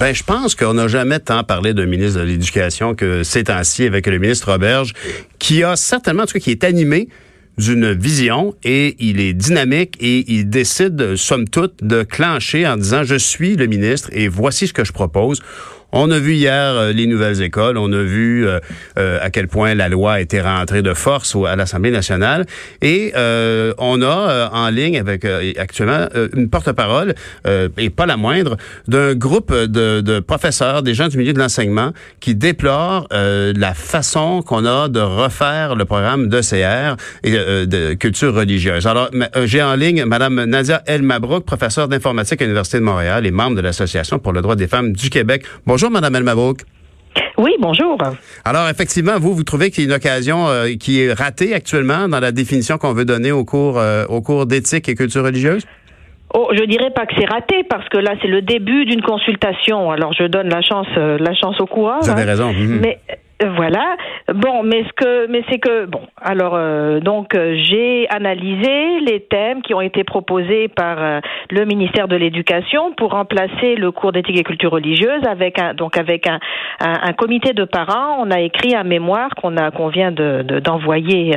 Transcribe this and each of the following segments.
Ben, je pense qu'on n'a jamais tant parlé d'un ministre de l'Éducation que ces temps-ci avec le ministre Roberge, qui a certainement, en tout qui est animé d'une vision et il est dynamique et il décide, somme toute, de clencher en disant je suis le ministre et voici ce que je propose. On a vu hier euh, les nouvelles écoles, on a vu euh, euh, à quel point la loi été rentrée de force à l'Assemblée nationale et on a en ligne avec actuellement une porte-parole et pas la moindre d'un groupe de, professeurs, des gens du milieu de l'enseignement qui déplorent la façon qu'on a de refaire le programme d'ECR et de culture religieuse. Alors j'ai en ligne Madame Nadia El Mabrouk, professeure d'informatique à l'Université de Montréal et membre de l'Association pour le droit des femmes du Québec. Bonjour, Mme Elmabrook. Oui, bonjour. Alors, effectivement, vous, vous trouvez qu'il y a une occasion euh, qui est ratée actuellement dans la définition qu'on veut donner au cours, euh, au cours d'éthique et culture religieuse? Oh, je dirais pas que c'est raté parce que là c'est le début d'une consultation. Alors je donne la chance, euh, la chance au coureur. Vous avez hein. raison. Mhm. Mais voilà. Bon, mais ce que, mais c'est que bon. Alors euh, donc euh, j'ai analysé les thèmes qui ont été proposés par euh, le ministère de l'Éducation pour remplacer le cours d'éthique et culture religieuse avec un donc avec un, comité de parents. On a écrit un mémoire qu'on a qu'on vient de d'envoyer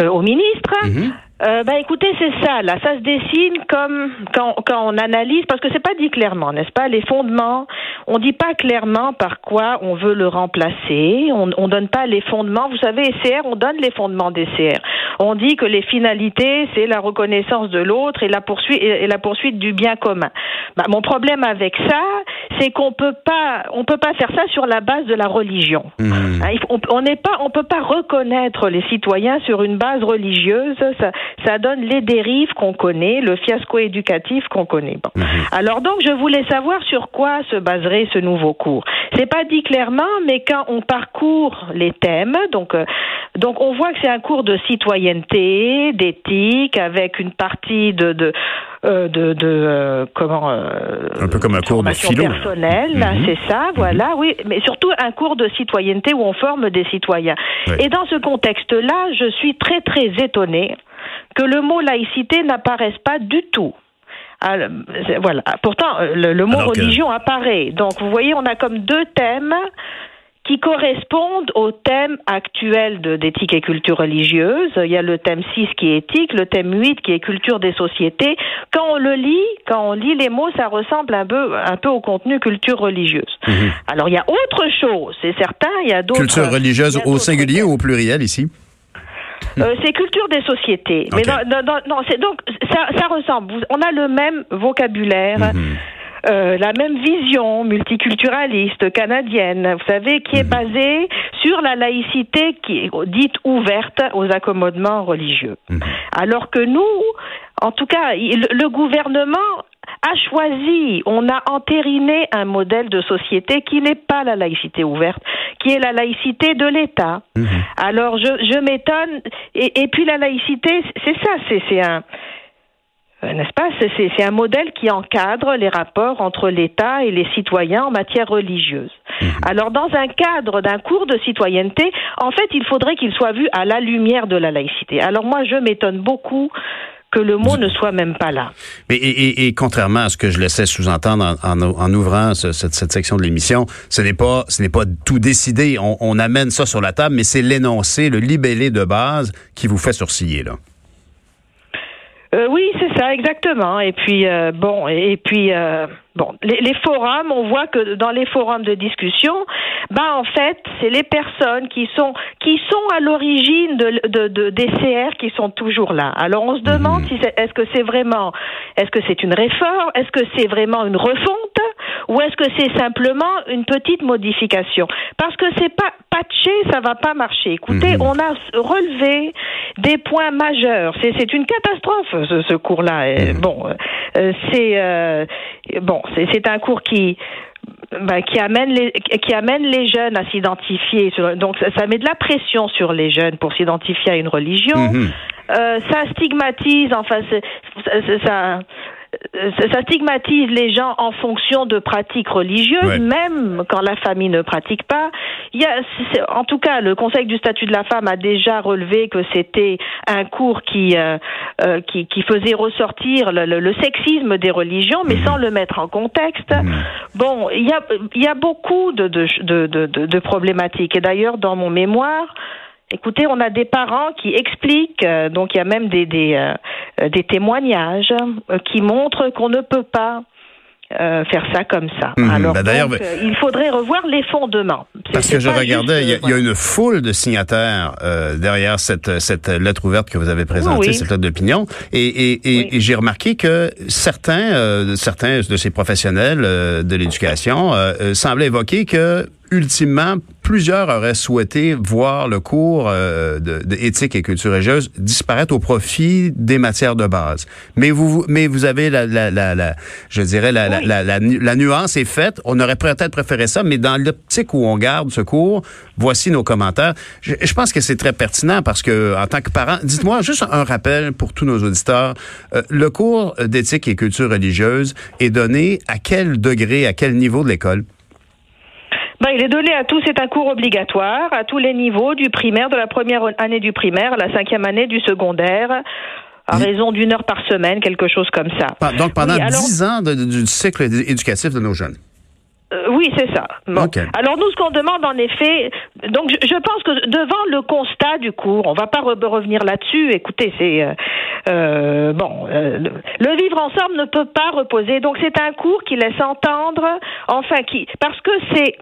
au ministre. Mhm euh, bah écoutez, c'est ça. Là, ça se dessine comme quand, quand on analyse, parce que c'est pas dit clairement, n'est-ce pas? Les fondements, on dit pas clairement par quoi on veut le remplacer. On, on donne pas les fondements. Vous savez, SCR, on donne les fondements des CR. On dit que les finalités, c'est la reconnaissance de l'autre et la poursuite et la poursuite du bien commun. Bah, mon problème avec ça, c'est qu'on peut pas, on peut pas faire ça sur la base de la religion. Mmh. Hein, on n'est pas, on peut pas reconnaître les citoyens sur une base religieuse. Ça, ça donne les dérives qu'on connaît, le fiasco éducatif qu'on connaît. Mhm. Alors donc, je voulais savoir sur quoi se baserait ce nouveau cours. C'est pas dit clairement, mais quand on parcourt les thèmes, donc euh, donc on voit que c'est un cours de citoyenneté, d'éthique, avec une partie de, de euh, de, de euh, comment un peu comme un cours de philo personnel, mhm. c'est ça, mhm. voilà, oui, mais surtout un cours de citoyenneté où on forme des citoyens. Et dans ce contexte-là, je suis très très étonnée que le mot laïcité n'apparaisse pas du tout. Alors, voilà. Pourtant, euh, le, mot religion apparaît. Donc, vous voyez, on a comme deux thèmes qui correspondent au thème actuel d'éthique et culture religieuse. Il y a le thème 6 qui est éthique, le thème 8 qui est culture des sociétés. Quand on le lit, quand on lit les mots, ça ressemble un peu, un peu au contenu culture religieuse. Mhm. Alors, il y a autre chose, c'est certain, il y a d'autres... Culture religieuse au singulier ou au pluriel ici euh, c'est culture des sociétés. Mais non, c'est donc ça, ça, ressemble. On a le même vocabulaire. Mhm. Euh, la même vision multiculturaliste canadienne, vous savez, qui est mhm. basée sur la laïcité qui est dite ouverte aux accommodements religieux. Mhm. Alors que nous, en tout cas, le gouvernement a choisi, on a entériné un modèle de société qui n'est pas la laïcité ouverte, qui est la laïcité de l'État. Mhm. Alors je, je m'étonne. Et, et, puis la laïcité, c'est ça, c'est un euh, n'est-ce pas? C'est un modèle qui encadre les rapports entre l'État et les citoyens en matière religieuse. Mhm. Alors, dans un cadre d'un cours de citoyenneté, en fait, il faudrait qu'il soit vu à la lumière de la laïcité. Alors, moi, je m'étonne beaucoup que le mot ne soit même pas là. Mais et, et, contrairement à ce que je laissais sous-entendre en, en, ouvrant cette, cette, section de l'émission, ce n'est pas ce n'est pas tout décidé. On, on amène ça sur la table, mais c'est l'énoncé, le libellé de base qui vous fait sourciller là. Euh, oui, c'est ça, exactement. Et puis euh, bon, et, puis euh, bon, les, les, forums, on voit que dans les forums de discussion, ben en fait, c'est les personnes qui sont qui sont à l'origine de, de, de, des CR qui sont toujours là. Alors on se demande mhm. si est-ce que c'est vraiment, est-ce que c'est une réforme, est-ce que c'est vraiment une refonte, ou est-ce que c'est simplement une petite modification? Parce que c'est pas patché, ça va pas marcher. Écoutez, mhm. on a relevé des points majeurs. C'est une catastrophe ce, ce cours-là. Mhm. Bon, euh, c'est euh, bon, c'est un cours qui ben, qui amène les qui amène les jeunes à s'identifier. Donc ça, met de la pression sur les jeunes pour s'identifier à une religion. Mhm. Euh, ça stigmatise. Enfin, ça ça stigmatise les gens en fonction de pratiques religieuses, même quand la famille ne pratique pas. Il y a, en tout cas, le Conseil du statut de la femme a déjà relevé que c'était un cours qui, euh, euh, qui, qui faisait ressortir le, le, sexisme des religions, mais mhm. sans le mettre en contexte. Mhm. Bon, il y a, il y a beaucoup de, de, de, de, de problématiques. Et d'ailleurs, dans mon mémoire, Écoutez, on a des parents qui expliquent, euh, donc il y a même des, des, euh, des témoignages euh, qui montrent qu'on ne peut pas faire ça comme ça. Mhm. Alors, ben, il faudrait revoir les fondements. Parce que je regardais, il y, a, une foule de signataires derrière cette, cette lettre ouverte que vous avez présentée, cette lettre d'opinion, et, et, et, j'ai remarqué que certains, certains de ces professionnels de l'éducation semblaient évoquer que ultimement, plusieurs auraient souhaité voir le cours euh, de, et culture religieuse disparaître au profit des matières de base. Mais vous, mais vous avez la, la, la, je dirais la, la, la, nuance est faite. On aurait peut-être préféré ça, mais dans l'optique où on garde ce cours, voici nos commentaires. Je, je pense que c'est très pertinent parce que en tant que parent, dites-moi juste un rappel pour tous nos auditeurs. Euh, le cours d'éthique et culture religieuse est donné à quel degré, à quel niveau de l'école? Ben, il est donné à tous, c'est un cours obligatoire, à tous les niveaux, du primaire, de la première année du primaire à la cinquième année du secondaire à raison d'une heure par semaine, quelque chose comme ça. Donc pendant dix ans du cycle éducatif de nos jeunes. Euh, oui, c'est ça. Alors nous, ce qu'on demande en effet, donc je, pense que devant le constat du cours, on va pas revenir là-dessus. Écoutez, c'est euh, euh bon, le, vivre ensemble ne peut pas reposer. Donc c'est un cours qui laisse entendre, enfin qui, parce que c'est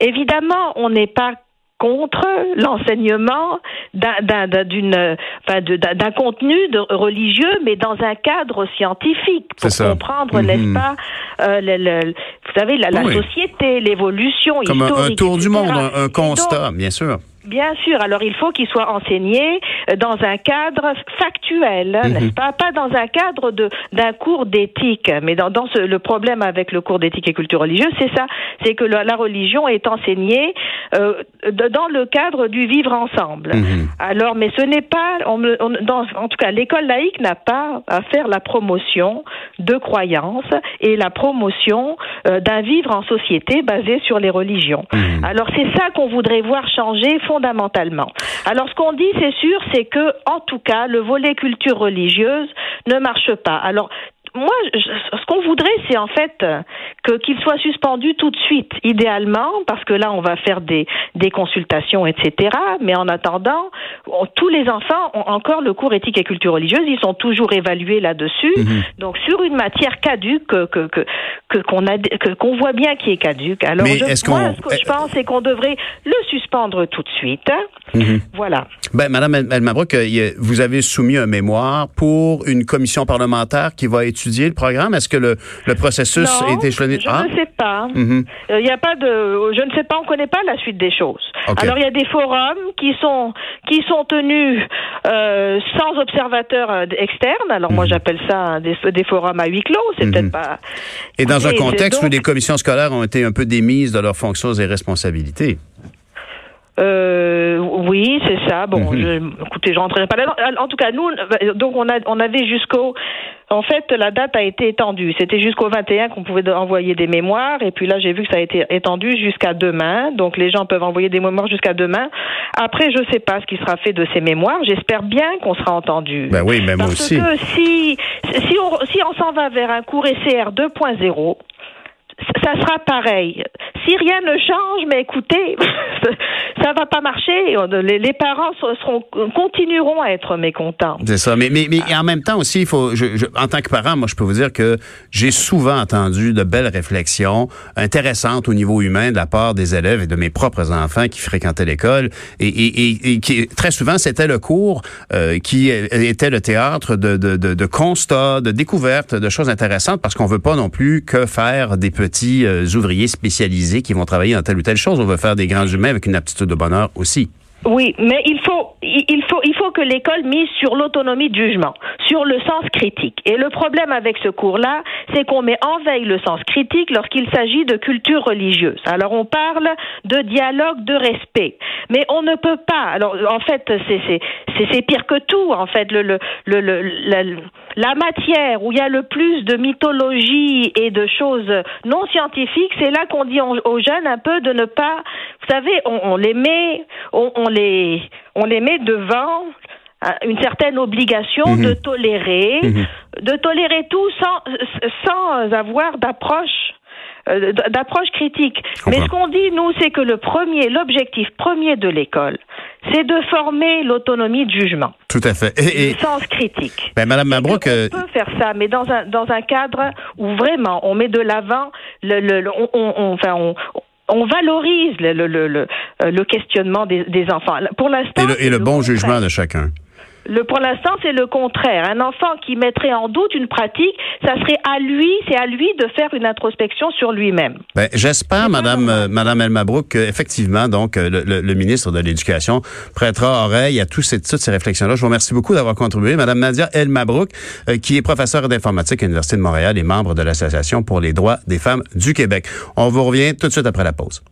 Évidemment, on n'est pas contre l'enseignement d'un contenu de, religieux, mais dans un cadre scientifique pour comprendre, n'est-ce mhm. pas, euh, le, vous savez, la, société, l'évolution historique. Comme un, tour du monde, un, constat, bien sûr. Bien sûr. Alors, il faut qu'il soit enseigné euh, dans un cadre factuel, hein, n'est-ce mhm. pas? Pas dans un cadre de d'un cours d'éthique. Mais dans, dans ce, le problème avec le cours d'éthique et culture religieuse, c'est ça. C'est que la, religion est enseignée euh, dans le cadre du vivre ensemble. Mhm. Alors, mais ce n'est pas, on, dans, en tout cas, l'école laïque n'a pas à faire la promotion de croyances et la promotion euh, d'un vivre en société basé sur les religions. Mhm. Alors, c'est ça qu'on voudrait voir changer fondamentalement. Alors ce qu'on dit, c'est sûr, c'est que en tout cas, le volet culture religieuse ne marche pas. Alors moi, ce qu'on voudrait, c'est en fait euh, que qu'il soit suspendu tout de suite, idéalement, parce que là, on va faire des des consultations, etc. Mais en attendant, tous les enfants ont encore le cours éthique et culture religieuse. Ils sont toujours évalués là-dessus. Mhm. Donc, sur une matière caduque que que qu'on a que qu'on voit bien qui est caduque. Alors, je, moi, ce que je pense, c'est qu'on devrait le suspendre tout de suite. Mhm. Voilà. Ben, Madame Elmabrook, euh, vous avez soumis un mémoire pour une commission parlementaire qui va étudier le programme? Est-ce que le, le processus est échelonné? Je ah? ne sais pas. Mhm. Euh, il a pas de. Je ne sais pas, on ne connaît pas la suite des choses. Alors, il y a des forums qui sont, qui sont tenus euh, sans observateurs euh, externes. Alors, moi, mhm. j'appelle ça des, des, forums à huis clos. C'est peut-être mhm. pas. Et dans un contexte où les commissions scolaires ont été un peu démises de leurs fonctions et responsabilités. Euh, oui, c'est ça. Bon, mhm. je, écoutez, je rentrerai pas là. En tout cas, nous, donc on a, on avait jusqu'au, en fait, la date a été étendue. C'était jusqu'au 21 qu'on pouvait envoyer des mémoires, et puis là, j'ai vu que ça a été étendu jusqu'à demain. Donc les gens peuvent envoyer des mémoires jusqu'à demain. Après, je sais pas ce qui sera fait de ces mémoires. J'espère bien qu'on sera entendu. Ben oui, aussi. Parce que si, si on, si on s'en va vers un cours ECR 2.0, ça sera pareil. Si rien ne change, mais écoutez, ça va pas marcher. Les, parents seront, continueront à être mécontents. C'est ça. Mais, mais, mais en même temps aussi, il faut, je, en tant que parent, moi, je peux vous dire que j'ai souvent entendu de belles réflexions intéressantes au niveau humain de la part des élèves et de mes propres enfants qui fréquentaient l'école. Et, et, et, qui, très souvent, c'était le cours euh, qui était le théâtre de, de, de, de constats, de découvertes, de choses intéressantes parce qu'on veut pas non plus que faire des petits euh, ouvriers spécialisés qui vont travailler dans telle ou telle chose. On veut faire des grands humains avec une aptitude de aussi. Oui, mais il faut, il faut, il faut que l'école mise sur l'autonomie de jugement, sur le sens critique. Et le problème avec ce cours-là, c'est qu'on met en veille le sens critique lorsqu'il s'agit de culture religieuse. Alors on parle de dialogue, de respect, mais on ne peut pas. Alors en fait, c'est pire que tout. En fait, le le le, la matière où il y a le plus de mythologie et de choses non scientifiques, c'est là qu'on dit aux jeunes un peu de ne pas. Vous savez, on, on les met, on, on les, on les met devant euh, une certaine obligation Mhm. de tolérer, Mhm. de tolérer tout sans, sans avoir d'approche euh, d'approche critique. Mais ce qu'on dit, nous, c'est que le premier, l'objectif premier de l'école, c'est de former l'autonomie de jugement, Tout à fait. Et, et- le sens critique. ben, Madame Mabrouk, on euh, peut faire ça, mais dans un dans un cadre où vraiment on met de l'avant le, le, le- on, on- on- enfin on on valorise le, le, le, le, euh, le questionnement des, des enfants. Pour l'instant, et le, et le bon jugement de chacun. Le, pour l'instant, c'est le contraire. Un enfant qui mettrait en doute une pratique, ça serait à lui, c'est à lui de faire une introspection sur lui-même. Ben, j'espère, Madame, euh, Madame El Mabrouk, qu'effectivement, donc, euh, le, le- le ministre de l'Éducation prêtera oreille à tous ces, toutes ces réflexions-là. Je vous remercie beaucoup d'avoir contribué. Madame Nadia El Mabrouk, euh, qui est professeure d'informatique à l'Université de Montréal et membre de l'Association pour les droits des femmes du Québec. On vous revient tout de suite après la pause.